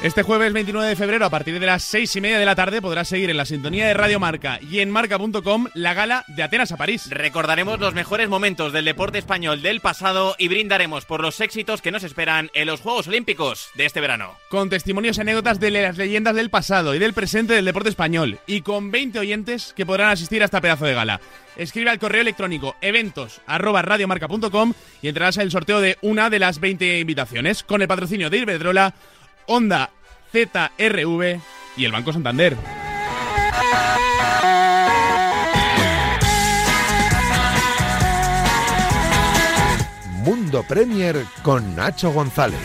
Este jueves 29 de febrero, a partir de las seis y media de la tarde, podrás seguir en la sintonía de Radio Marca y en marca.com la gala de Atenas a París. Recordaremos los mejores momentos del deporte español del pasado y brindaremos por los éxitos que nos esperan en los Juegos Olímpicos de este verano. Con testimonios y anécdotas de las leyendas del pasado y del presente del deporte español. Y con 20 oyentes que podrán asistir a esta pedazo de gala. Escribe al correo electrónico eventos y entrarás en el sorteo de una de las 20 invitaciones con el patrocinio de Iberdrola Honda ZRV y el Banco Santander. Mundo Premier con Nacho González.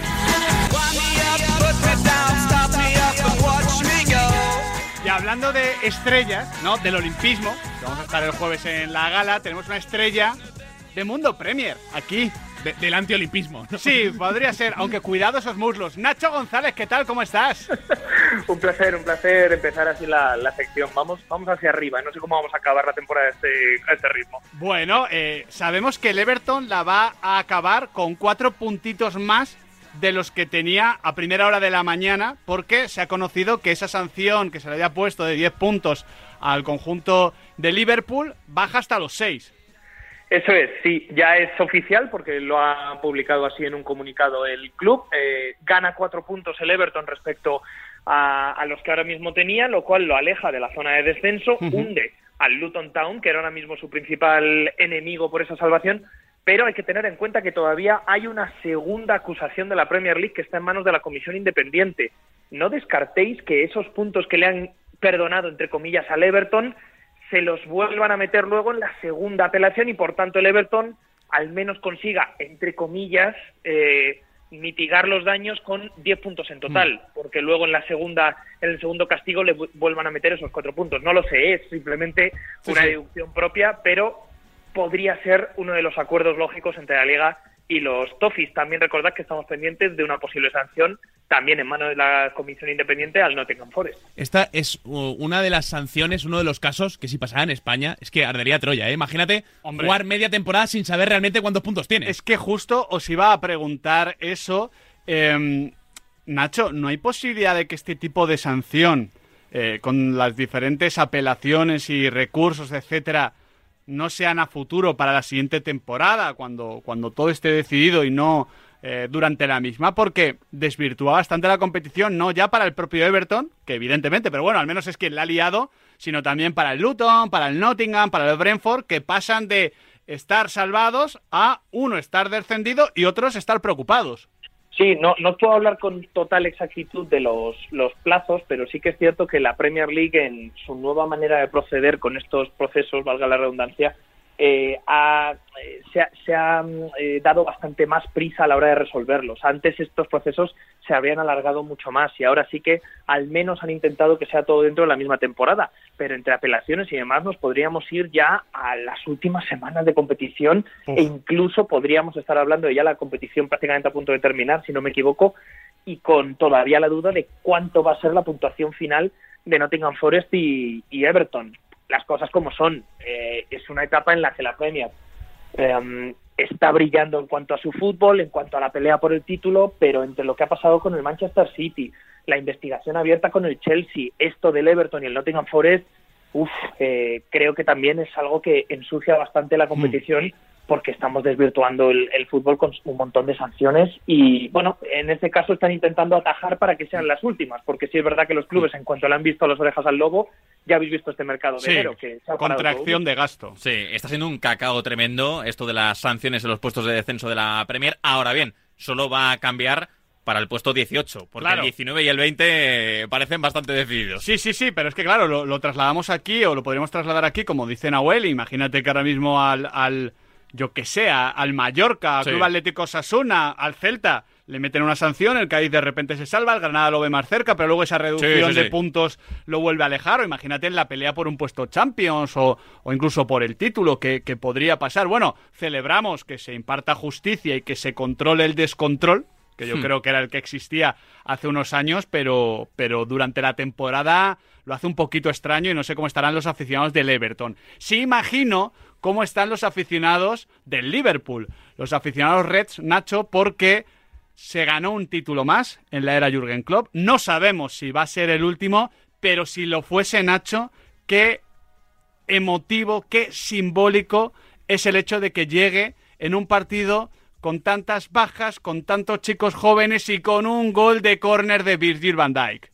Y hablando de estrellas, ¿no? Del olimpismo, vamos a estar el jueves en la gala, tenemos una estrella de Mundo Premier aquí del antiolimpismo. Sí, podría ser, aunque cuidado esos muslos. Nacho González, ¿qué tal? ¿Cómo estás? un placer, un placer empezar así la, sección. Vamos, vamos hacia arriba, no sé cómo vamos a acabar la temporada a este, este ritmo. Bueno, eh, sabemos que el Everton la va a acabar con cuatro puntitos más de los que tenía a primera hora de la mañana, porque se ha conocido que esa sanción que se le había puesto de 10 puntos al conjunto de Liverpool baja hasta los 6. Eso es, sí, ya es oficial porque lo ha publicado así en un comunicado el club. Eh, gana cuatro puntos el Everton respecto a, los que ahora mismo tenía, lo cual lo aleja de la zona de descenso, hunde al Luton Town, que era ahora mismo su principal enemigo por esa salvación. Pero hay que tener en cuenta que todavía hay una segunda acusación de la Premier League que está en manos de la Comisión Independiente. No descartéis que esos puntos que le han perdonado, entre comillas, al Everton se los vuelvan a meter luego en la segunda apelación y por tanto el Everton al menos consiga, entre comillas, eh, mitigar los daños con 10 puntos en total, mm. porque luego en la segunda, en el segundo castigo le vuelvan a meter esos cuatro puntos. No lo sé, es simplemente una deducción propia, pero podría ser uno de los acuerdos lógicos entre la Liga y los Toffees. También recordad que estamos pendientes de una posible sanción también en manos de la Comisión Independiente al Nottingham Forest. Esta es uh, una de las sanciones, uno de los casos que si pasara en España es que ardería Troya. ¿eh? Imagínate jugar media temporada sin saber realmente cuántos puntos tiene. Es que justo os iba a preguntar eso. Em, Nacho, ¿no hay posibilidad de que este tipo de sanción, eh, con las diferentes apelaciones y recursos, etcétera, no sean a futuro para la siguiente temporada, cuando, cuando todo esté decidido y no eh, durante la misma, porque desvirtúa bastante la competición, no ya para el propio Everton, que evidentemente, pero bueno, al menos es quien la ha liado, sino también para el Luton, para el Nottingham, para el Brentford, que pasan de estar salvados a uno estar descendido y otros estar preocupados. Sí, no, no puedo hablar con total exactitud de los, los plazos, pero sí que es cierto que la Premier League, en su nueva manera de proceder con estos procesos, valga la redundancia, eh, ha, eh, se ha, eh, dado bastante más prisa a la hora de resolverlos. Antes estos procesos se habían alargado mucho más y ahora sí que al menos han intentado que sea todo dentro de la misma temporada. Pero entre apelaciones y demás nos podríamos ir ya a las últimas semanas de competición e incluso podríamos estar hablando de ya la competición prácticamente a punto de terminar, si no me equivoco, y con todavía la duda de cuánto va a ser la puntuación final de Nottingham Forest y Everton las cosas como son. Eh, es una etapa en la que la Premier em, está brillando en cuanto a su fútbol, en cuanto a la pelea por el título, pero entre lo que ha pasado con el Manchester City, la investigación abierta con el Chelsea, esto del Everton y el Nottingham Forest, uf, eh, creo que también es algo que ensucia bastante la competición. Mm porque estamos desvirtuando el, fútbol con un montón de sanciones y bueno, en este caso están intentando atajar para que sean las últimas, porque sí es verdad que los clubes en cuanto le han visto las orejas al lobo, ya habéis visto este mercado de enero que contracción de gasto. Sí, está siendo un cacao tremendo esto de las sanciones en los puestos de descenso de la Premier. Ahora bien, solo va a cambiar para el puesto 18, porque el 19 y el 20 parecen bastante decididos. Sí, sí, sí, pero es que claro, lo, trasladamos aquí o lo podríamos trasladar aquí, como dice Nahuel, imagínate que ahora mismo al, al yo que sé, al Mallorca, al Club Atlético Sasuna, al Celta, le meten una sanción, el Cádiz de repente se salva, el Granada lo ve más cerca, pero luego esa reducción de puntos lo vuelve a alejar, o imagínate en la pelea por un puesto Champions o, incluso por el título que, podría pasar. Bueno, celebramos que se imparta justicia y que se controle el descontrol, que yo hmm. creo que era el que existía hace unos años, pero, pero durante la temporada lo hace un poquito extraño y no sé cómo estarán los aficionados del Everton. Sí imagino cómo están los aficionados del Liverpool, los aficionados Reds, Nacho, porque se ganó un título más en la era Jürgen Klopp. No sabemos si va a ser el último, pero si lo fuese Nacho, qué emotivo, qué simbólico es el hecho de que llegue en un partido con tantas bajas, con tantos chicos jóvenes y con un gol de córner de Virgil van Dijk.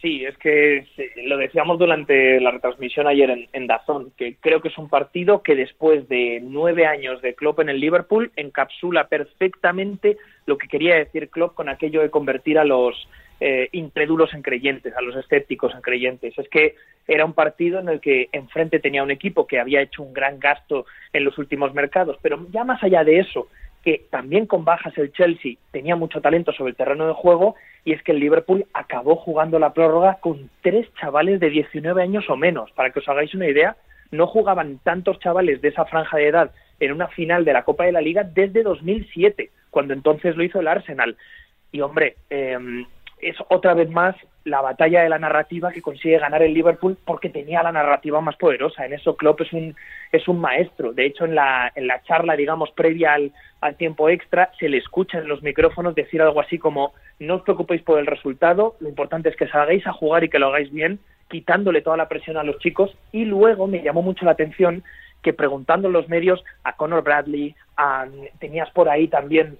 Sí, es que lo decíamos durante la retransmisión ayer en, en, Dazón, que creo que es un partido que después de nueve años de Klopp en el Liverpool encapsula perfectamente lo que quería decir Klopp con aquello de convertir a los eh, incrédulos en creyentes, a los escépticos en creyentes. Es que era un partido en el que enfrente tenía un equipo que había hecho un gran gasto en los últimos mercados, pero ya más allá de eso, que también con bajas el Chelsea tenía mucho talento sobre el terreno de juego y es que el Liverpool acabó jugando la prórroga con tres chavales de 19 años o menos. Para que os hagáis una idea, no jugaban tantos chavales de esa franja de edad en una final de la Copa de la Liga desde 2007, cuando entonces lo hizo el Arsenal. Y hombre, eh, es otra vez más la batalla de la narrativa que consigue ganar el Liverpool porque tenía la narrativa más poderosa. En eso Klopp es un, es un maestro. De hecho, en la, en la charla, digamos, previa al, al tiempo extra, se le escucha en los micrófonos decir algo así como no os preocupéis por el resultado, lo importante es que salgáis a jugar y que lo hagáis bien, quitándole toda la presión a los chicos. Y luego me llamó mucho la atención que preguntando en los medios a Conor Bradley, a, tenías por ahí también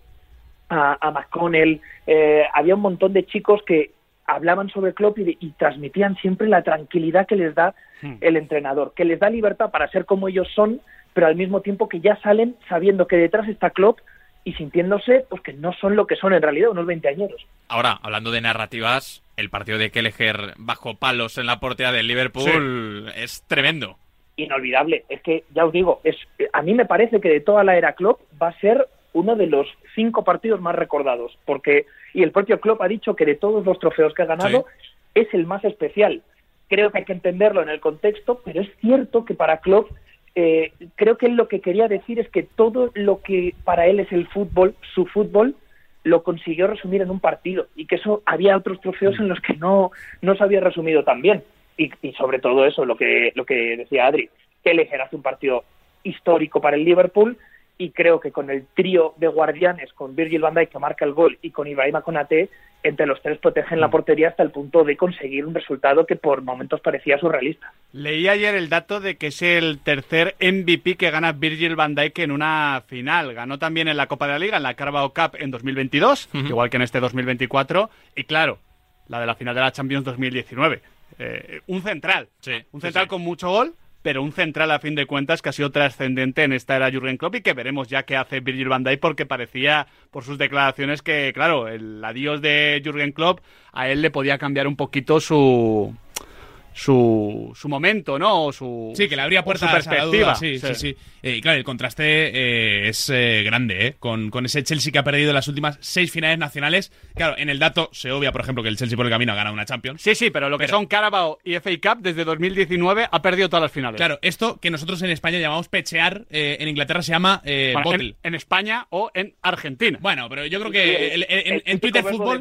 a, a McConnell, eh, había un montón de chicos que hablaban sobre Klopp y, y, transmitían siempre la tranquilidad que les da hmm. el entrenador, que les da libertad para ser como ellos son, pero al mismo tiempo que ya salen sabiendo que detrás está Klopp y sintiéndose pues que no son lo que son en realidad unos veinteañeros. Ahora, hablando de narrativas, el partido de Kelleher bajo palos en la portería del Liverpool sí. es tremendo. Inolvidable. Es que, ya os digo, es, a mí me parece que de toda la era Klopp va a ser uno de los cinco partidos más recordados, porque, y el propio Klopp ha dicho que de todos los trofeos que ha ganado, sí. es el más especial. Creo que hay que entenderlo en el contexto, pero es cierto que para Klopp, eh, creo que él lo que quería decir es que todo lo que para él es el fútbol, su fútbol, lo consiguió resumir en un partido y que eso había otros trofeos en los que no, no se había resumido tan bien. Y, y sobre todo eso, lo que, lo que decía Adri, que él hace un partido histórico para el Liverpool, y creo que con el trío de guardianes, con Virgil van Dijk que marca el gol y con Ibrahima Konate, entre los tres protegen la portería hasta el punto de conseguir un resultado que por momentos parecía surrealista. Leí ayer el dato de que es el tercer MVP que gana Virgil van Dijk en una final. Ganó también en la Copa de la Liga, en la Carabao Cup en 2022, uh -huh. igual que en este 2024. Y claro, la de la final de la Champions 2019. Eh, un central, sí, un central sí, sí. con mucho gol, pero un central a fin de cuentas que ha sido trascendente en esta era Jurgen Klopp y que veremos ya qué hace Virgil van Dijk porque parecía por sus declaraciones que claro, el adiós de Jurgen Klopp a él le podía cambiar un poquito su su, su momento, ¿no? Su, sí, que le abría puertas su perspectiva. Duda, sí, sí, sí. sí. Eh, claro, el contraste eh, es eh, grande, ¿eh? Con, con, ese Chelsea que ha perdido las últimas seis finales nacionales. Claro, en el dato se obvia, por ejemplo, que el Chelsea por el camino ha ganado una Champions. Sí, sí, pero lo que son Carabao y FA Cup desde 2019 ha perdido todas las finales. Claro, esto que nosotros en España llamamos pechear, eh, en Inglaterra se llama bueno, bottle. En, en, España o en Argentina. Bueno, pero yo creo que sí, el, el, en, en Twitter Fútbol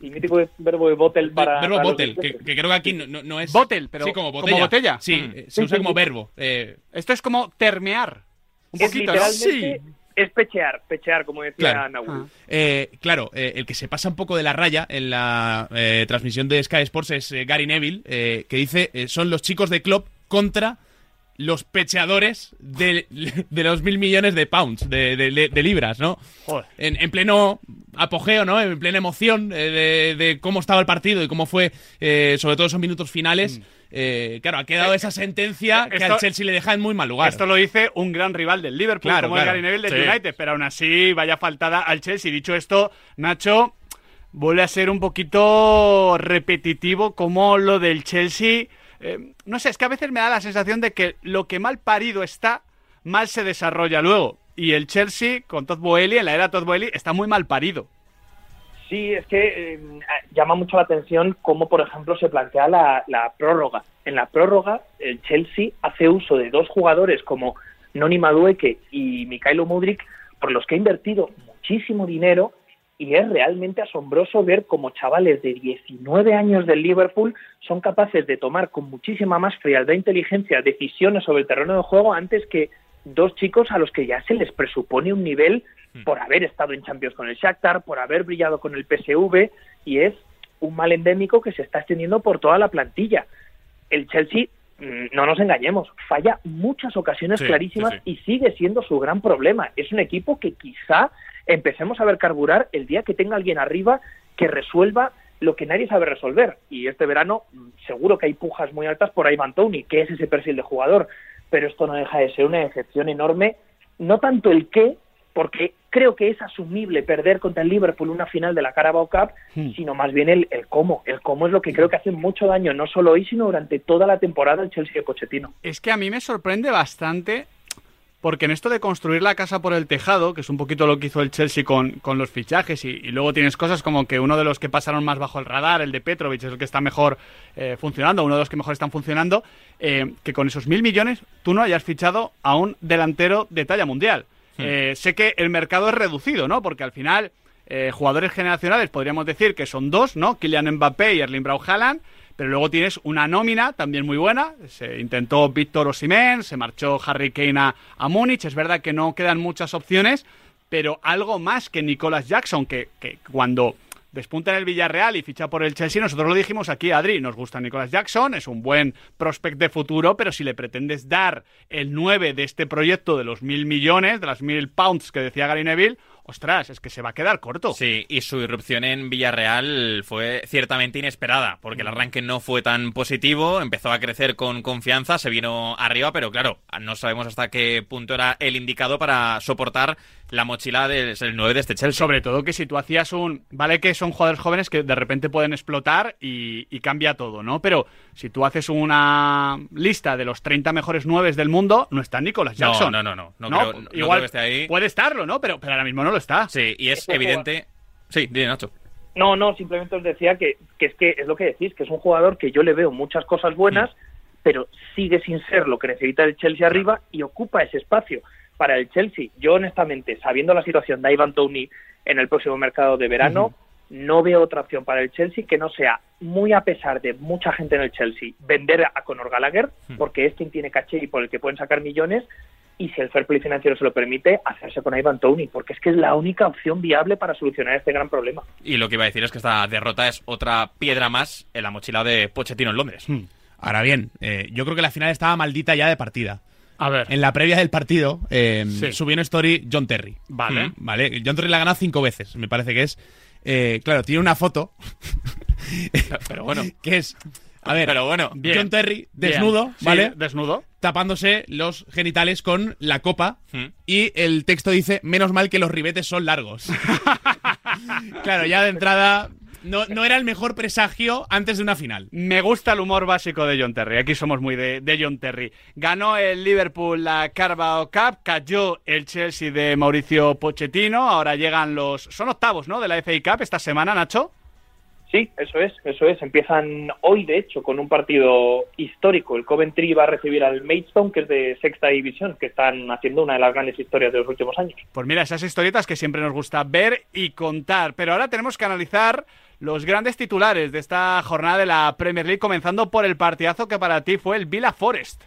el mítico verbo de bottle para. Verbo para bottle, que, que, creo que aquí no, no, no, es. Bottle, pero. Sí, como botella. Como botella. Sí, mm. se usa como verbo. Eh... Esto es como termear. Un es poquito, literalmente, ¿no? Sí. Es pechear, pechear, como decía claro. Nahuel. Ah. Eh, claro, eh, el que se pasa un poco de la raya en la eh, transmisión de Sky Sports es eh, Gary Neville, que dice son los chicos de Klopp contra los pecheadores de, de, los mil millones de pounds, de, de, de libras, ¿no? En, en, pleno apogeo, ¿no? En plena emoción eh, de, cómo estaba el partido y cómo fue, eh, sobre todo esos minutos finales. Mm. Eh, claro, ha quedado esa sentencia que esto, al Chelsea le deja en muy mal lugar. Esto lo dice un gran rival del Liverpool, claro, como claro. el Gary Neville del sí. United, pero aún así vaya faltada al Chelsea. Dicho esto, Nacho vuelve a ser un poquito repetitivo como lo del Chelsea eh, no sé, es que a veces me da la sensación de que lo que mal parido está, mal se desarrolla luego. Y el Chelsea, con Todd Boehly, en la era Todd Boehly, está muy mal parido. Sí, es que eh, llama mucho la atención cómo, por ejemplo, se plantea la, la, prórroga. En la prórroga, el Chelsea hace uso de dos jugadores como Noni Madueke y Mikhailo Mudrik, por los que ha invertido muchísimo dinero y es realmente asombroso ver cómo chavales de 19 años del Liverpool son capaces de tomar con muchísima más frialdad e inteligencia decisiones sobre el terreno de juego antes que dos chicos a los que ya se les presupone un nivel hmm. por haber estado en Champions con el Shakhtar, por haber brillado con el PSV, y es un mal endémico que se está extendiendo por toda la plantilla. El Chelsea, no nos engañemos, falla muchas ocasiones clarísimas y sigue siendo su gran problema. Es un equipo que quizá empecemos a ver carburar el día que tenga alguien arriba que resuelva lo que nadie sabe resolver. Y este verano mm, seguro que hay pujas muy altas por Ivan Tony, que es ese perfil de jugador. Pero esto no deja de ser una excepción enorme, no tanto el qué, porque creo que es asumible perder contra el Liverpool una final de la Carabao Cup, hmm. sino más bien el, el, cómo. El cómo es lo que creo que hace mucho daño, no solo hoy, sino durante toda la temporada el Chelsea de Pochettino. Es que a mí me sorprende bastante porque en esto de construir la casa por el tejado, que es un poquito lo que hizo el Chelsea con, con los fichajes, y, luego tienes cosas como que uno de los que pasaron más bajo el radar, el de Petrovic, es el que está mejor eh, funcionando, uno de los que mejor están funcionando, eh, que con esos mil millones tú no hayas fichado a un delantero de talla mundial. Hmm. Eh, sé que el mercado es reducido, ¿no? Porque al final, jugadores generacionales podríamos decir que son dos, ¿no? Kylian Mbappé y Erling Braut Haaland, pero luego tienes una nómina también muy buena. Se intentó Víctor Osimén, se marchó Harry Kane a, Múnich. Es verdad que no quedan muchas opciones, pero algo más que Nicolas Jackson, que cuando despunta en el Villarreal y ficha por el Chelsea. Nosotros lo dijimos aquí, Adri, nos gusta Nicolas Jackson, es un buen prospect de futuro, pero si le pretendes dar el 9 de este proyecto de los mil millones, de las mil pounds que decía Gary Neville, ostras, es que se va a quedar corto. Sí, y su irrupción en Villarreal fue ciertamente inesperada, porque el mm. arranque no fue tan positivo, empezó a crecer con confianza, se vino arriba, pero claro, no sabemos hasta qué punto era el indicado para soportar la mochila del 9 de este Chelsea. Sobre todo que si tú hacías un... Vale que son jugadores jóvenes que de repente pueden explotar y, cambia todo, ¿no? Pero si tú haces una lista de los 30 mejores 9 del mundo, no está Nicolas Jackson. No, no, no. no, no, igual esté ahí. puede estarlo, ¿no? Pero, pero ahora mismo no lo está. Sí, y es evidente... Sí, dime, Nacho. No, no, simplemente os decía que, que, es que es lo que decís, que es un jugador que yo le veo muchas cosas buenas, mm. pero sigue sin ser lo que necesita el Chelsea arriba y ocupa ese espacio para el Chelsea. Yo honestamente, sabiendo la situación de Ivan Tony en el próximo mercado de verano, no veo otra opción para el Chelsea que no sea, muy a pesar de mucha gente en el Chelsea, vender a Conor Gallagher, porque es quien tiene caché y por el que pueden sacar millones, y si el fair play financiero se lo permite, hacerse con Ivan Tony, porque es que es la única opción viable para solucionar este gran problema. Y lo que iba a decir es que esta derrota es otra piedra más en la mochila de Pochettino en Londres. Hmm. Ahora bien, eh, yo creo que la final estaba maldita ya de partida. A ver. En la previa del partido eh, subió una story John Terry. Vale. Vale. John Terry la ha ganado cinco veces, me parece que es. Eh, claro, tiene una foto. pero bueno. Que es. A ver, pero bueno, John Terry, desnudo, ¿vale? desnudo. Tapándose los genitales con la copa. Hmm. Y el texto dice: Menos mal que los ribetes son largos. claro, ya de entrada no, no era el mejor presagio antes de una final. Me gusta el humor básico de John Terry. Aquí somos muy de, John Terry. Ganó el Liverpool la Carabao Cup, cayó el Chelsea de Mauricio Pochettino. Ahora llegan los. Son octavos, ¿no? De la FA Cup esta semana, Nacho. Sí, eso es, eso es. Empiezan hoy, de hecho, con un partido histórico. El Coventry va a recibir al Maidstone, que es de sexta división, que están haciendo una de las grandes historias de los últimos años. Pues mira, esas historietas que siempre nos gusta ver y contar. Pero ahora tenemos que analizar los grandes titulares de esta jornada de la Premier League, comenzando por el partidazo que para ti fue el Villa Forest.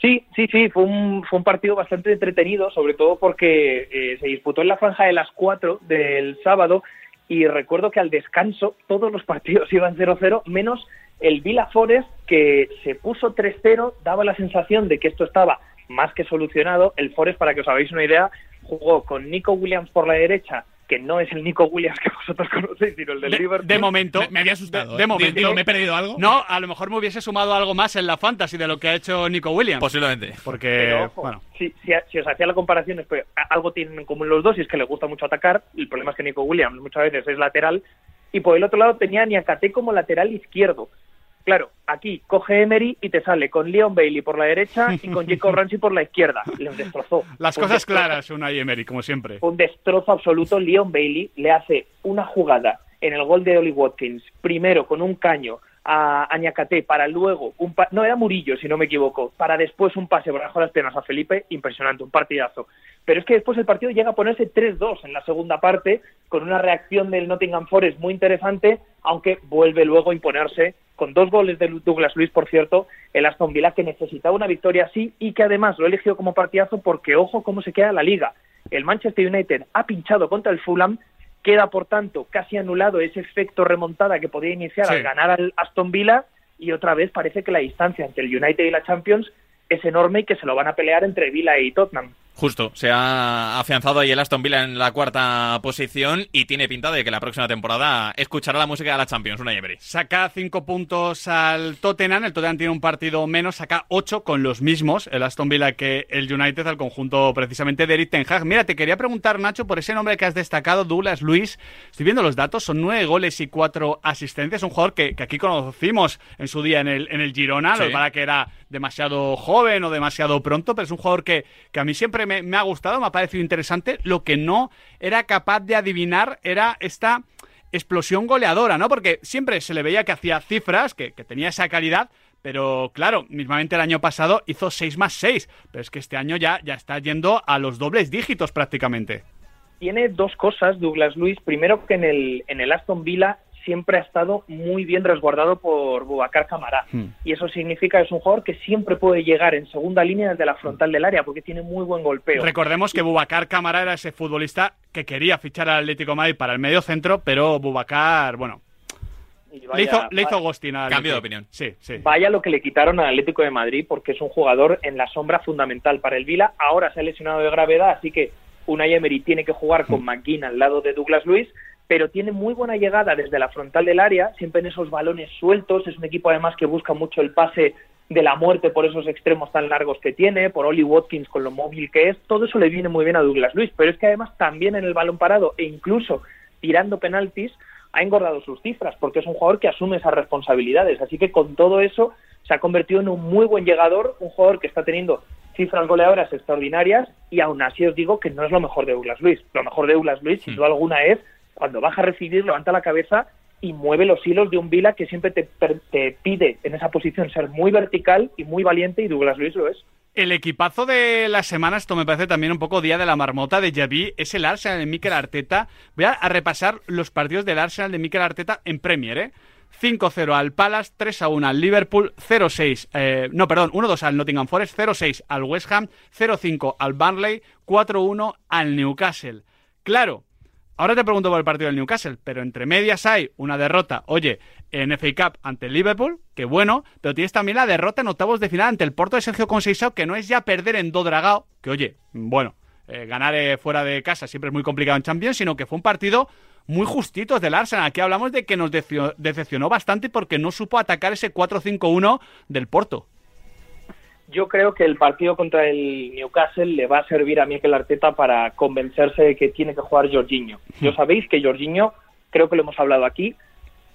Sí, sí, sí, fue un, partido bastante entretenido, sobre todo porque eh, se disputó en la franja de las 4 del sábado y recuerdo que al descanso todos los partidos iban 0-0, menos el Villa Forest que se puso 3-0, daba la sensación de que esto estaba más que solucionado. El Forest, para que os hagáis una idea, jugó con Nico Williams por la derecha, que no es el Nico Williams que vosotros conocéis, sino el del de, Liverpool. De momento. Me, había asustado. De, ¿eh? momento. ¿me he perdido algo? No, a lo mejor me hubiese sumado algo más en la fantasy de lo que ha hecho Nico Williams. Posiblemente. Porque, bueno. Si, si, os hacía la comparación, pues, algo tienen en común los dos y es que le gusta mucho atacar. El problema es que Nico Williams muchas veces es lateral. Y por el otro lado tenía a Niakate como lateral izquierdo. Claro, aquí coge Emery y te sale con Leon Bailey por la derecha y con Jacob Ramsey por la izquierda. Les destrozó. Las cosas claras, una y Emery, como siempre. Un destrozo absoluto. Leon Bailey le hace una jugada en el gol de Oli Watkins, primero con un caño a Añacate para luego, un no era Murillo si no me equivoco, para después un pase de las piernas a Felipe, impresionante, un partidazo. Pero es que después el partido llega a ponerse 3-2 en la segunda parte, con una reacción del Nottingham Forest muy interesante, aunque vuelve luego a imponerse con dos goles de Douglas Luis, por cierto, el Aston Villa que necesitaba una victoria así y que además lo eligió como partidazo porque ojo cómo se queda la liga. El Manchester United ha pinchado contra el Fulham, queda por tanto casi anulado ese efecto remontada que podía iniciar al ganar al Aston Villa y otra vez parece que la distancia entre el United y la Champions es enorme y que se lo van a pelear entre Villa y Tottenham. Justo, se ha afianzado ahí el Aston Villa en la cuarta posición y tiene pinta de que la próxima temporada escuchará la música de la Champions, una Emery. Saca cinco puntos al Tottenham, el Tottenham tiene un partido menos, saca ocho con los mismos, el Aston Villa que el United, al conjunto precisamente de Eric Ten Hag. Mira, te quería preguntar, Nacho, por ese nombre que has destacado, Douglas Luis, estoy viendo los datos, son nueve goles y cuatro asistencias, un jugador que, aquí conocimos en su día en el, en el Girona, lo para que era demasiado joven o demasiado pronto, pero es un jugador que, que a mí siempre me, ha gustado, me ha parecido interesante. Lo que no era capaz de adivinar era esta explosión goleadora, ¿no? Porque siempre se le veía que hacía cifras, que, que tenía esa calidad, pero claro, mismamente el año pasado hizo 6 más 6, pero es que este año ya, ya está yendo a los dobles dígitos prácticamente. Tiene dos cosas, Douglas Luis. Primero que en el, en el Aston Villa siempre ha estado muy bien resguardado por Bubacar Camará. Hmm. Y eso significa que es un jugador que siempre puede llegar en segunda línea desde la frontal del área, porque tiene muy buen golpeo. Recordemos que Bubacar Camará era ese futbolista que quería fichar al Atlético Madrid para el medio centro, pero Bubacar, bueno, le hizo, le Cambio de opinión. Sí, sí. Vaya lo que le quitaron al Atlético de Madrid, porque es un jugador en la sombra fundamental para el Vila. Ahora se ha lesionado de gravedad, así que Unai Emery tiene que jugar con hmm. McGinn al lado de Douglas Luis pero tiene muy buena llegada desde la frontal del área, siempre en esos balones sueltos. Es un equipo además que busca mucho el pase de la muerte por esos extremos tan largos que tiene, por Oli Watkins con lo móvil que es. Todo eso le viene muy bien a Douglas Luis, pero es que además también en el balón parado e incluso tirando penaltis ha engordado sus cifras porque es un jugador que asume esas responsabilidades. Así que con todo eso se ha convertido en un muy buen llegador, un jugador que está teniendo cifras goleadoras extraordinarias y aún así os digo que no es lo mejor de Douglas Luis. Lo mejor de Douglas Luis, sin duda alguna, es cuando baja a recibir, levanta la cabeza y mueve los hilos de un Vila que siempre te, pide en esa posición ser muy vertical y muy valiente y Douglas Luis lo es. El equipazo de la semana, esto me parece también un poco día de la marmota de Javi, es el Arsenal de Mikel Arteta. Voy a, repasar los partidos del Arsenal de Mikel Arteta en Premier, ¿eh? 5-0 al Palace, 3-1 al Liverpool, 0-6, eh, no, perdón, 1-2 al Nottingham Forest, 0-6 al West Ham, 0-5 al Burnley, 4-1 al Newcastle. Claro, Ahora te pregunto por el partido del Newcastle, pero entre medias hay una derrota, oye, en FA Cup ante el Liverpool, que bueno, pero tienes también la derrota en octavos de final ante el Porto de Sergio Conceição, que no es ya perder en Dodragao, que oye, bueno, eh, ganar eh, fuera de casa siempre es muy complicado en Champions, sino que fue un partido muy justito del Arsenal. Aquí hablamos de que nos decepcionó bastante porque no supo atacar ese 4-5-1 del Porto yo creo que el partido contra el Newcastle le va a servir a Mikel Arteta para convencerse de que tiene que jugar Jorginho. Yo sabéis que Jorginho, creo que lo hemos hablado aquí,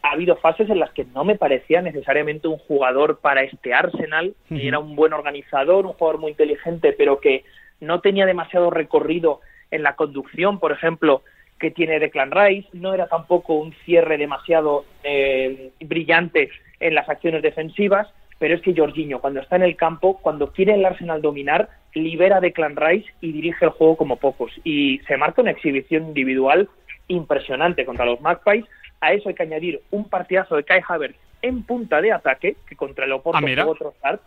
ha habido fases en las que no me parecía necesariamente un jugador para este Arsenal, hmm. era un buen organizador, un jugador muy inteligente, pero que no tenía demasiado recorrido en la conducción, por ejemplo, que tiene Declan Rice, no era tampoco un cierre demasiado eh, brillante en las acciones defensivas, pero es que Jorginho, cuando está en el campo, cuando quiere el Arsenal dominar, libera de Clan Rice y dirige el juego como pocos. Y se marca una exhibición individual impresionante contra los Magpies. A eso hay que añadir un partidazo de Kai Havertz en punta de ataque, que contra el Oporto ah, fue otro start.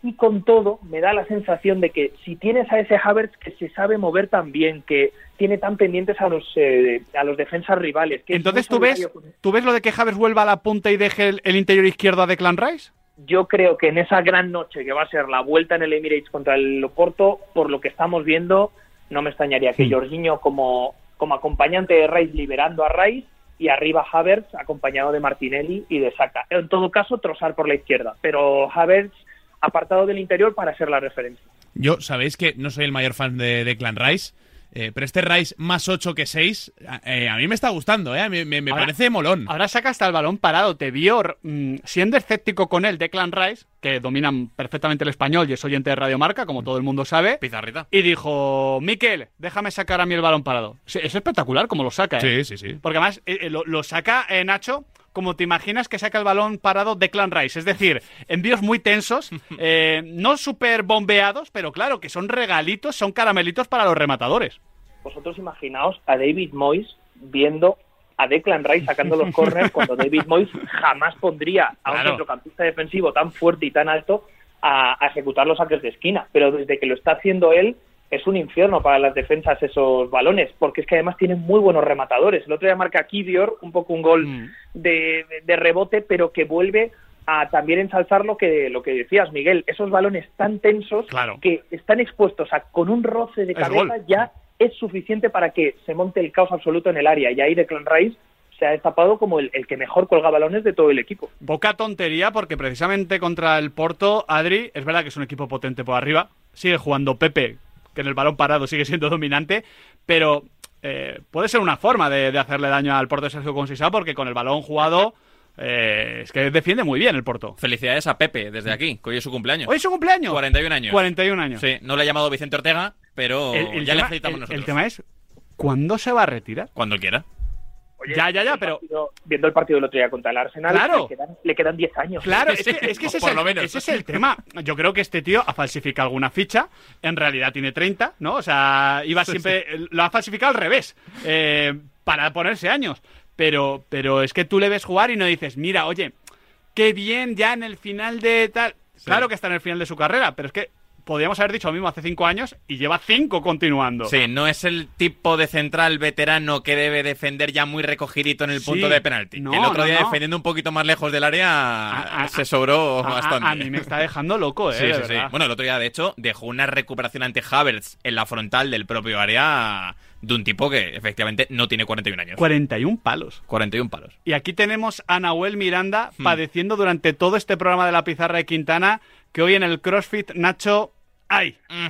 Y con todo, me da la sensación de que si tienes a ese Havertz que se sabe mover tan bien, que tiene tan pendientes a los eh, a los defensas rivales. Que Entonces, ¿tú ves, ¿tú ves lo de que Havertz vuelva a la punta y deje el, el interior izquierdo a Declan Rice? Yo creo que en esa gran noche que va a ser la vuelta en el Emirates contra el Loporto, por lo que estamos viendo, no me extrañaría que Jorginho como, como acompañante de Rice liberando a Rice y arriba Havertz acompañado de Martinelli y de Saka. En todo caso, trozar por la izquierda, pero Havertz apartado del interior para ser la referencia. Yo, sabéis que no soy el mayor fan de, de Clan Rice, eh, pero este Rice más 8 que 6, eh, a mí me está gustando, ¿eh? me, parece molón. Ahora saca hasta el balón parado. Te vio mm, siendo escéptico con él, Declan Rice, que dominan perfectamente el español y es oyente de Radio Marca, como todo el mundo sabe. Pizarrita. Y dijo, Miquel, déjame sacar a mí el balón parado. es espectacular como lo saca, ¿eh? Sí, sí, sí. Porque además lo, lo, saca Nacho como te imaginas que saca el balón parado de Clan Rice. Es decir, envíos muy tensos, eh, no súper bombeados, pero claro, que son regalitos, son caramelitos para los rematadores. Vosotros imaginaos a David Moyes viendo a Declan Rice sacando los corners cuando David Moyes jamás pondría a un centrocampista defensivo tan fuerte y tan alto a, a, ejecutar los saques de esquina. Pero desde que lo está haciendo él, es un infierno para las defensas esos balones, porque es que además tienen muy buenos rematadores. El otro día marca Kivior, un poco un gol Mm. de, de rebote, pero que vuelve a también ensalzar lo que, lo que decías, Miguel, esos balones tan tensos Claro. que están expuestos a con un roce de cabeza ya es suficiente para que se monte el caos absoluto en el área. Y ahí Declan Rice se ha destapado como el, el que mejor cuelga balones de todo el equipo. Poca tontería porque precisamente contra el Porto, Adri, es verdad que es un equipo potente por arriba. Sigue jugando Pepe, que en el balón parado sigue siendo dominante, pero eh, puede ser una forma de, de hacerle daño al Porto de Sergio Conceição porque con el balón jugado eh, es que defiende muy bien el Porto. Felicidades a Pepe desde aquí, que hoy es su cumpleaños. ¿Hoy es su cumpleaños? 41 años. 41 años. Sí, no le ha llamado Vicente Ortega, pero El, el ya le felicitamos el- nosotros. el tema es, ¿cuándo se va a retirar? Cuando quiera. Oye, Ya, ya, ya, el pero- partido- viendo el partido del otro día contra el Arsenal, Claro. le, quedan, le quedan 10 años. Claro, es que, es que es el, ese es el tema. Yo creo que este tío ha falsificado alguna ficha. En realidad tiene 30, ¿no? O sea, iba siempre. Lo ha falsificado al revés. eh, para ponerse años. Pero, pero es que tú le ves jugar y no dices, mira, oye, qué bien ya en el final de tal. Claro que está en el final de su carrera, pero es que podríamos haber dicho lo mismo hace 5 años y lleva 5 continuando. Sí, no es el tipo de central veterano que debe defender ya muy recogidito en el Sí. punto de penalti. No, el otro no, día no. defendiendo un poquito más lejos del área A- a- se sobró A- bastante. A, mí me está dejando loco, ¿eh? Sí, sí, sí. Bueno, el otro día, de hecho, dejó una recuperación ante Havertz en la frontal del propio área de un tipo que efectivamente no tiene 41 años. 41 palos. 41 palos. Y aquí tenemos a Nahuel Miranda Hmm. padeciendo durante todo este programa de la pizarra de Quintana que hoy en el CrossFit, Nacho, ¡ay! Mm.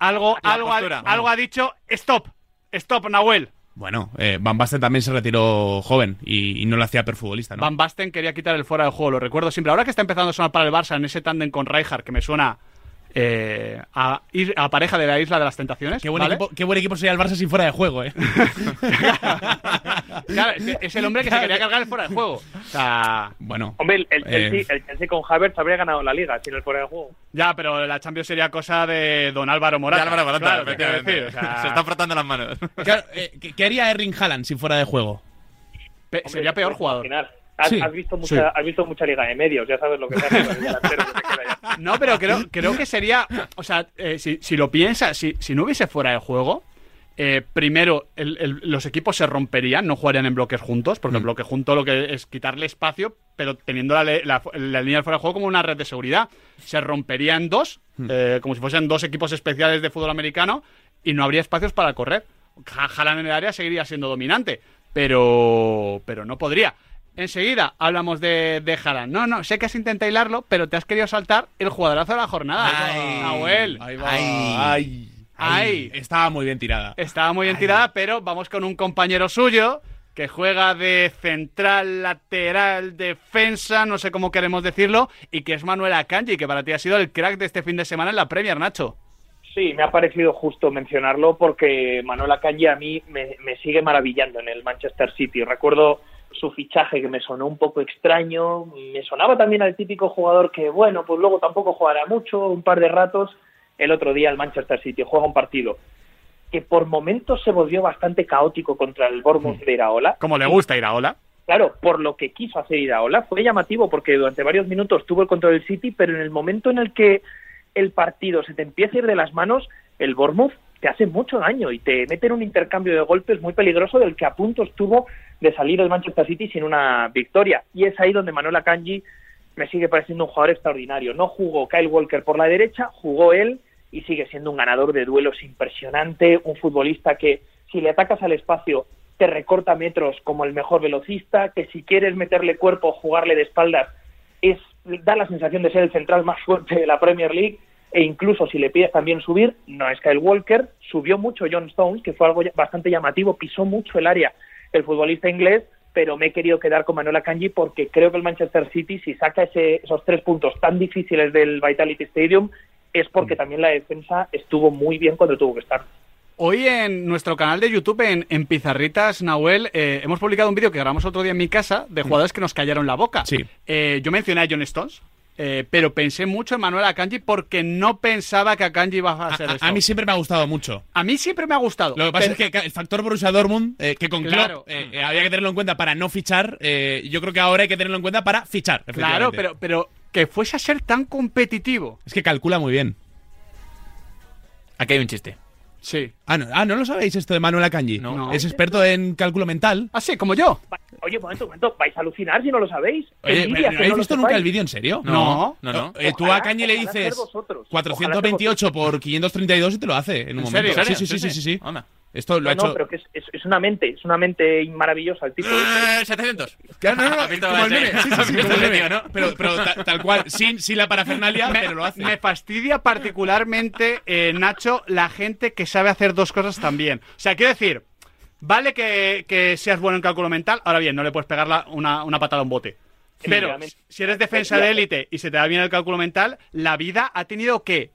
Algo, algo, postura. algo ha dicho, ¡stop! ¡Stop, Nahuel! Bueno, eh, Van Basten también se retiró joven y, y no lo hacía perfutbolista, ¿no? Van Basten quería quitar el fuera de juego, lo recuerdo siempre. Ahora que está empezando a sonar para el Barça en ese tándem con Rijkaard, que me suena eh, a, ir- a pareja de la Isla de las Tentaciones. Qué buen, ¿vale? equipo, qué buen equipo sería el Barça sin fuera de juego, ¿eh? Claro, es, el hombre que se quería cargar el fuera de juego. O sea, bueno. Hombre, el, el Eh. Chelsea, el Chelsea con Havertz habría ganado la liga sin el fuera de juego. ya, pero la Champions sería cosa de don Álvaro Morata. Ya, Álvaro Morata, Claro, te quiero efectivamente. decir, o sea, Se está frotando las manos. Claro, eh, ¿qué, haría Erling Haaland sin fuera de juego? pe- Hombre, sería peor jugador. imaginar. Has, Sí, has visto mucha, sí. has visto mucha liga de medios, ya sabes lo que pasa con el delantero que te queda ya. No, pero creo, creo que sería. O sea, eh, si, si lo piensas, si, si no hubiese fuera de juego, eh, primero el- el- los equipos se romperían, no jugarían en bloques juntos, porque el bloque junto lo que es quitarle espacio, pero teniendo la, la- la línea de fuera de juego como una red de seguridad. Se rompería en dos, eh, como si fuesen dos equipos especiales de fútbol americano, y no habría espacios para correr. Ja- Haaland en el área seguiría siendo dominante, pero, pero no podría. Enseguida hablamos de, de Haaland. No, no, sé que has intentado hilarlo, pero te has querido saltar el jugadorazo de la jornada. Ay. Nahuel. Ahí va. Ay. Ay. Ay. Estaba muy bien tirada. Estaba muy bien tirada, pero vamos con un compañero suyo que juega de central, lateral, defensa, no sé cómo queremos decirlo, y que es Manuel Akanji, que para ti ha sido el crack de este fin de semana en la Premier, Nacho. Sí, me ha parecido justo mencionarlo porque Manuel Akanji a mí me, me sigue maravillando en el Manchester City. Recuerdo su fichaje que me sonó un poco extraño, me sonaba también al típico jugador que, bueno, pues luego tampoco jugará mucho, un par de ratos. El otro día el Manchester City juega un partido que por momentos se volvió bastante caótico contra el Bournemouth de Iraola. Como le gusta ir a Ola. Claro, por lo que quiso hacer Iraola, fue llamativo porque durante varios minutos tuvo el control del City, pero en el momento en el que el partido se te empieza a ir de las manos, el Bournemouth te hace mucho daño y te mete en un intercambio de golpes muy peligroso del que a punto estuvo de salir el Manchester City sin una victoria. Y es ahí donde Manuel Akanji me sigue pareciendo un jugador extraordinario. No jugó Kyle Walker por la derecha, jugó él y sigue siendo un ganador de duelos impresionante, un futbolista que si le atacas al espacio te recorta metros como el mejor velocista, que si quieres meterle cuerpo, jugarle de espaldas, es da la sensación de ser el central más fuerte de la Premier League e incluso si le pides también subir, no es Kyle Walker, subió mucho John Stones, que fue algo bastante llamativo, pisó mucho el área el futbolista inglés, pero me he querido quedar con Manuel Akanji porque creo que el Manchester City, si saca ese- esos tres puntos tan difíciles del Vitality Stadium, es porque también la defensa estuvo muy bien cuando tuvo que estar. Hoy en nuestro canal de YouTube, en, en Pizarritas, Nahuel, eh, hemos publicado un vídeo que grabamos otro día en mi casa de jugadores que nos callaron la boca. Sí. Eh, yo mencioné a John Stones, eh, pero pensé mucho en Manuel Akanji porque no pensaba que Akanji iba a A, hacer a- esto. a mí siempre me ha gustado mucho. A mí siempre me ha gustado. Lo que pasa pero- es que el factor Borussia Dortmund, eh, que con Claro. Klopp eh, eh, había que tenerlo en cuenta para no fichar, eh, yo creo que ahora hay que tenerlo en cuenta para fichar. Claro, pero, pero que fuese a ser tan competitivo. Es que calcula muy bien. Aquí hay un chiste. Sí. Ah no, ah, ¿no lo sabéis esto de Manuel Akanji? No. Es experto en cálculo mental. Ah, sí, como yo. Oye, momento, momento, vais a alucinar si no lo sabéis. Oye, Envidia ¿no habéis no lo visto nunca el vídeo en serio? No. no, no. Eh, tú a Kanye le dices vosotros. 428 por 532 y te lo hace en un ¿En momento. serio? Sí, sí, sí, sí, sí, sí. Esto lo No, ha no, hecho. pero que es, es, es una mente, es una mente maravillosa el tipo. Eh, 700. Claro, no, no, no, ¿Has visto como el ese- meme. Sí, sí, sí, has visto como el ese meme. tío, no? Pero, pero ta- tal cual, sin, sin la parafernalia, pero lo hace. Me fastidia particularmente, eh, Nacho, la gente que sabe hacer dos cosas también. O sea, quiero decir, vale que, que seas bueno en cálculo mental, ahora bien, no le puedes pegar la- una, una patada a un bote. Pero si eres defensa de élite y se te da bien el cálculo mental, la vida ha tenido que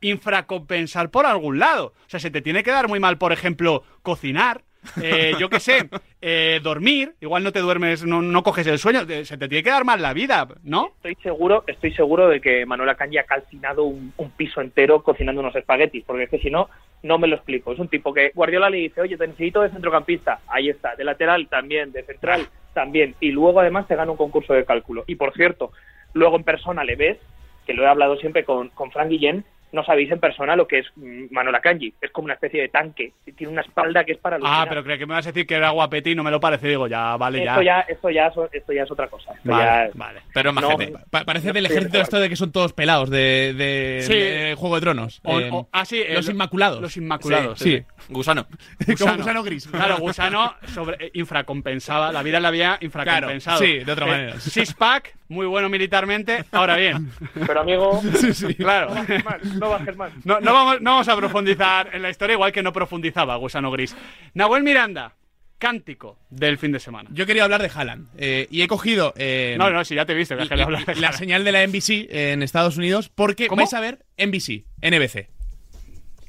infracompensar por algún lado. O sea, se te tiene que dar muy mal, por ejemplo, cocinar. Eh, yo qué sé, eh, dormir, igual no te duermes, no, no coges el sueño, te- se te tiene que dar mal la vida, ¿no? Estoy seguro, estoy seguro de que Manuel Akanji ha calcinado un, un piso entero cocinando unos espaguetis, porque es que si no, no me lo explico. Es un tipo que Guardiola le dice, oye, te necesito de centrocampista, ahí está, de lateral también, de central también, y luego además te gana un concurso de cálculo. Y por cierto, luego en persona le ves, que lo he hablado siempre con, con Frank Guillén, no sabéis en persona lo que es mm, Manuel Akanji. Es como una especie de tanque, tiene una espalda que es para Ah, alucinar. pero creía que me vas a decir que era guapete y no me lo parece. Digo, ya, vale, ya. esto ya, esto ya, so- esto ya es otra cosa. Esto Vale, ya- vale. Pero más No, gente. Pa- parece No del ejército esto de que son todos pelados de, de- Sí. de Juego de Tronos. O- Eh, o- ah, sí, eh, los lo- Inmaculados. Los Inmaculados. Sí, sí. Gusano. Gusano gris. Claro, gusano sobre, eh, infracompensaba. La vida la vida infracompensado. Claro, sí, de otra Eh, manera. Six pack, muy bueno militarmente. Ahora bien, Pero amigo, claro. no bajes más, no bajes más. No, no vamos, no vamos a profundizar en la historia, igual que no profundizaba Gusano Gris. Nahuel Miranda, cántico del fin de semana. Yo quería hablar de Haaland. eh, y he cogido. eh, No, no, si ya te he visto, que has querido hablar de la señal de la NBC en Estados Unidos porque ¿Cómo? vais a ver NBC, NBC.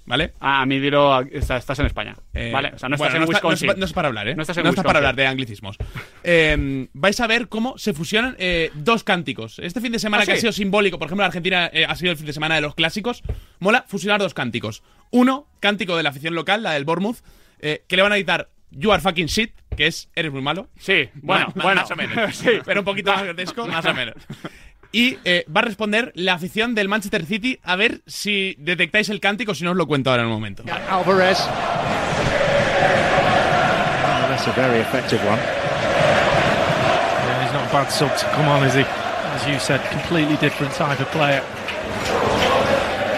¿Vale? Ah, a mí dilo, estás, estás en España. Eh, vale, o sea, no bueno, estás en no está- no Wisconsin. es pa- no es para hablar, ¿eh? No estás en para Wisconsin. hablar de anglicismos. Eh, vais a ver cómo se fusionan eh, dos cánticos. Este fin de semana ¿Ah, que sí? ha sido simbólico, por ejemplo, en Argentina eh, ha sido el fin de semana de los clásicos. Mola fusionar dos cánticos. Uno, cántico de la afición local, la del Bournemouth, que le van a editar You are fucking shit, que es Eres muy malo. Sí, bueno, bueno. Más o menos. sí. Pero un poquito más grotesco. Más o menos. Y eh, va a responder la afición del Manchester City a ver si detectáis el cántico, si no os lo cuento ahora en un momento. Alvarez. Oh, that's a very effective one. Yeah, he's not a bad sub to come on, is he? As you said, completely different type of player.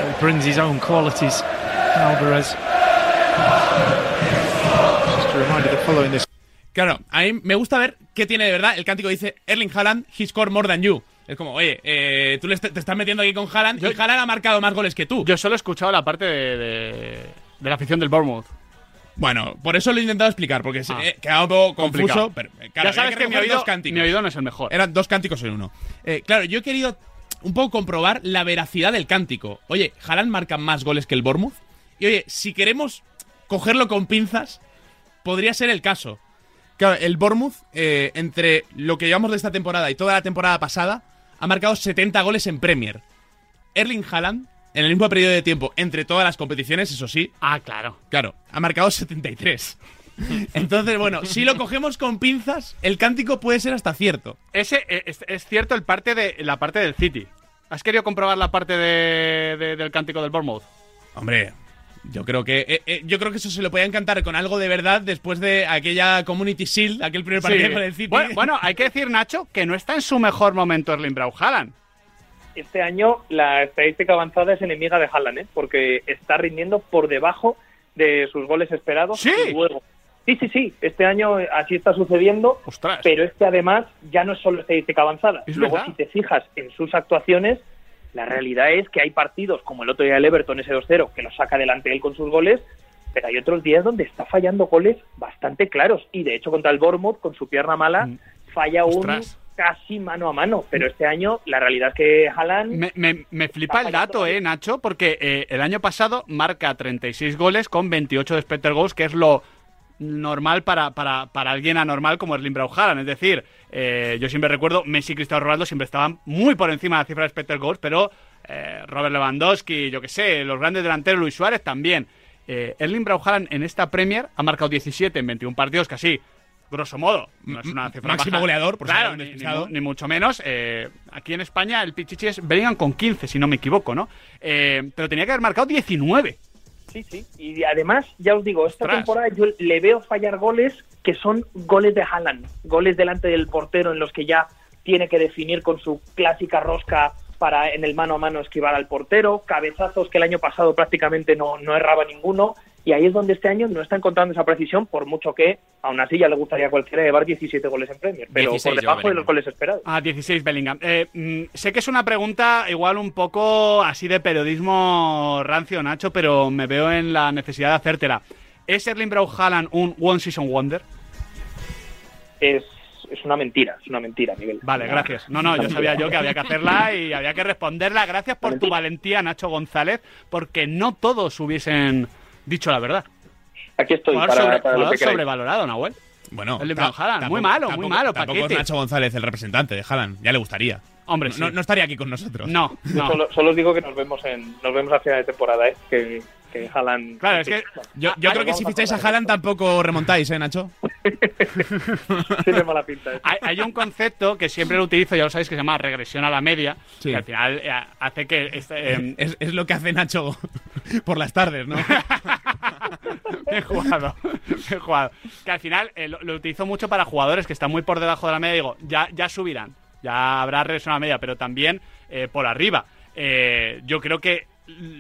He brings his own qualities, Alvarez. Just a reminder that following this Claro, a mí me gusta ver qué tiene de verdad. El cántico dice Erling Haaland, he scored more than you. Es como, oye, eh, tú le est- te estás metiendo aquí con Haaland y Haaland ha marcado más goles que tú. Yo solo he escuchado la parte de, de, de la afición del Bournemouth. Bueno, por eso lo he intentado explicar, porque se Ah. eh, quedaba un poco Complicado. confuso. Pero, claro, ya sabes que, oído, mi oído no es el mejor. Eran dos cánticos en uno. Eh, claro, yo he querido un poco comprobar la veracidad del cántico. Oye, Haaland marca más goles que el Bournemouth. Y oye, si queremos cogerlo con pinzas, podría ser el caso. Claro, el Bournemouth, eh, entre lo que llevamos de esta temporada y toda la temporada pasada, ha marcado 70 goles en Premier. Erling Haaland, en el mismo periodo de tiempo, entre todas las competiciones, eso sí, Ah, claro. Claro, ha marcado 73. Entonces, bueno, si lo cogemos con pinzas, el cántico puede ser hasta cierto. Ese eh, es, es cierto el parte de la parte del City. ¿Has querido comprobar la parte de, de- del cántico del Bournemouth? Hombre, yo creo que eh, eh, yo creo que eso se lo puede encantar con algo de verdad después de aquella Community Shield, aquel primer partido Sí. con el City. Bueno, bueno, hay que decir, Nacho, que no está en su mejor momento Erling Braut Haaland. Este año la estadística avanzada es enemiga de Haaland, ¿eh? porque está rindiendo por debajo de sus goles esperados. ¿Sí? Y luego, sí, sí, sí, este año así está sucediendo, Ostras. pero es que además ya no es solo estadística avanzada. Es luego, verdad. si te fijas en sus actuaciones, la realidad es que hay partidos como el otro día del Everton, ese 2-0, que lo saca adelante él con sus goles, pero hay otros días donde está fallando goles bastante claros. Y de hecho, contra el Bournemouth, con su pierna mala, Mm. falla un Ostras. casi mano a mano. Pero este año, la realidad es que Haaland. Me, me- me flipa el dato, eh, Nacho, porque eh, el año pasado marca 36 goles con 28 de expected goals, que es lo normal para, para, para alguien anormal como Erling Braut Haaland. Es decir, eh, yo siempre recuerdo, Messi y Cristiano Ronaldo siempre estaban muy por encima de la cifra de expected goals, pero eh, Robert Lewandowski, yo que sé, los grandes delanteros, Luis Suárez también. Eh, Erling Braut Haaland en esta Premier ha marcado 17 en 21 partidos, casi grosso modo. No es una cifra Máximo baja. goleador, por si claro, ni, ni ni mucho menos. Eh, aquí en España el Pichichi es Bellingham con 15, si no me equivoco, ¿no? Eh, pero tenía que haber marcado 19. Sí, sí. Y además, ya os digo, esta temporada yo le veo fallar goles que son goles de Haaland, goles delante del portero en los que ya tiene que definir con su clásica rosca para en el mano a mano esquivar al portero, cabezazos que el año pasado prácticamente no, no erraba ninguno, y ahí es donde este año no está encontrando esa precisión, por mucho que aún así ya le gustaría a cualquiera llevar 17 goles en Premier, pero 16 por debajo de los goles esperados. Ah, 16 Bellingham. Eh, mm, sé que es una pregunta igual un poco así de periodismo rancio, Nacho, pero me veo en la necesidad de hacértela. ¿Es Erling Braut Haaland un One Season Wonder? Es, es una mentira, es una mentira, Miguel. Vale, gracias. No, no, yo sabía yo que había que hacerla y había que responderla. Gracias por tu valentía, Nacho González, porque no todos hubiesen dicho la verdad. Aquí estoy Jugador, para, sobre- para lo que sobrevalorado, Nahuel. Bueno, El de ta- Haaland, muy malo, muy malo, Tampoco es. Nacho González el representante de Haaland. Ya le gustaría. Hombre, no, sí. no estaría aquí con nosotros. No, no. Solo, solo os digo que nos vemos en nos vemos a final de temporada, ¿eh? que, que Haaland... Claro, es que Yo, yo Ah, creo que si ficháis a Haaland tampoco remontáis, ¿eh, Nacho? tiene mala pinta. ¿eh? Hay, hay un concepto que siempre lo utilizo, ya lo sabéis, que se llama regresión a la media, Sí. que al final eh, hace que... este, eh, Es, es lo que hace Nacho por las tardes, ¿no? Bien jugado, bien jugado. Que al final eh, lo, lo utilizo mucho para jugadores que están muy por debajo de la media. Digo, ya, ya subirán, ya habrá regresión a la media, pero también eh, por arriba. Eh, yo creo que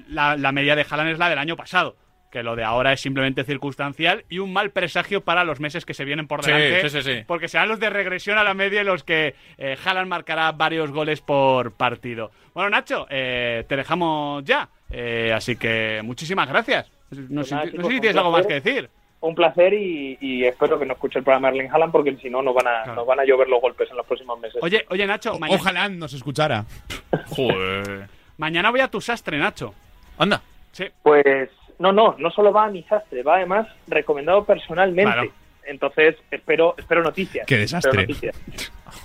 la, la media de Haaland es la del año pasado. Que lo de ahora es simplemente circunstancial y un mal presagio para los meses que se vienen por delante. sí, sí, sí. Porque serán los de regresión a la media y los que eh, Haaland marcará varios goles por partido. Bueno, Nacho, eh, te dejamos ya. Eh, así que muchísimas gracias. No, Pues sé, nada, no chicos, sé si tienes algo más que decir. Un placer y, y espero que no escuche el programa Erling Haaland porque si no nos van a Claro. nos van a llover los golpes en los próximos meses. Oye, oye Nacho, mañana, Ojalá nos escuchara. Joder. mañana voy a tu sastre, Nacho. Anda. Sí. Pues no, no, no solo va a mi sastre, va además recomendado personalmente. Claro. Entonces espero espero noticias. Qué desastre. Noticias.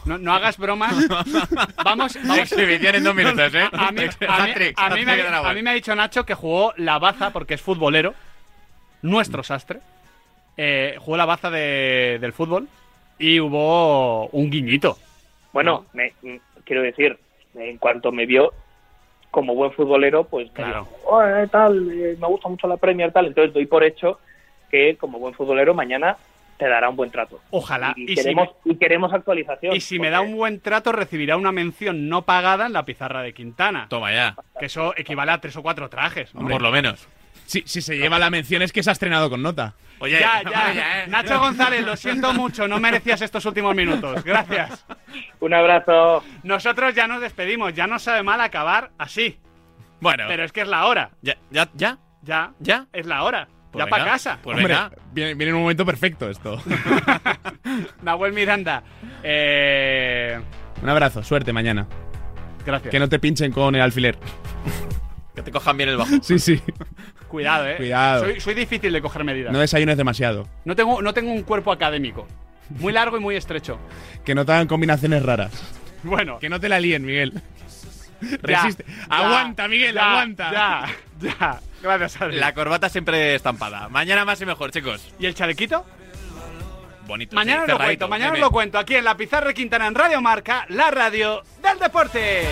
No, no hagas bromas. Vamos, vamos. Exhibición en dos minutos, ¿eh? A mí, a mí- Hat-trick, a mí me, a mí me ha dicho Nacho que jugó la baza, porque es futbolero, nuestro sastre. Eh, jugó la baza de- del fútbol y hubo un guiñito. Bueno, me- quiero decir, en cuanto me vio como buen futbolero, pues Claro. "Oh, eh, tal, eh, me gusta mucho la Premier, tal. Entonces doy por hecho que como buen futbolero mañana te dará un buen trato. Ojalá. Y, Y si, queremos, me, y queremos actualización. y si me da un buen trato, recibirá una mención no pagada en la pizarra de Quintana. Toma ya. Que eso equivale a tres o cuatro trajes. hombre. Por lo menos. Si, si se lleva la mención es que se ha estrenado con nota. Oye, Ya, ya. oye, eh. Nacho González, lo siento mucho, no merecías estos últimos minutos. Gracias. Un abrazo. Nosotros ya nos despedimos, ya no sabe mal acabar así. Bueno, Pero es que es la hora. ya, ya, ya, Ya, ya. es la hora. Pues ya para casa. Pues Hombre, viene, viene en un momento perfecto esto. Nahuel Miranda. Eh... un abrazo, suerte mañana. Gracias. Que no te pinchen con el alfiler. Que te cojan bien el bajo. Sí, sí. Cuidado, eh. Cuidado. Soy, soy difícil de coger medidas. No desayunes demasiado. No tengo, no tengo un cuerpo académico. Muy largo y muy estrecho. Que no te hagan combinaciones raras. Bueno. Que no te la líen, Miguel. Resiste. ya, aguanta, Miguel, ya, aguanta. Ya, ya. Gracias, Adri. La corbata siempre estampada. Mañana más y mejor, chicos. ¿Y el chalequito? Bonito. Mañana sí, os lo cuento, mañana os lo cuento aquí en la Pizarra Quintana en Radio Marca, la radio del deporte.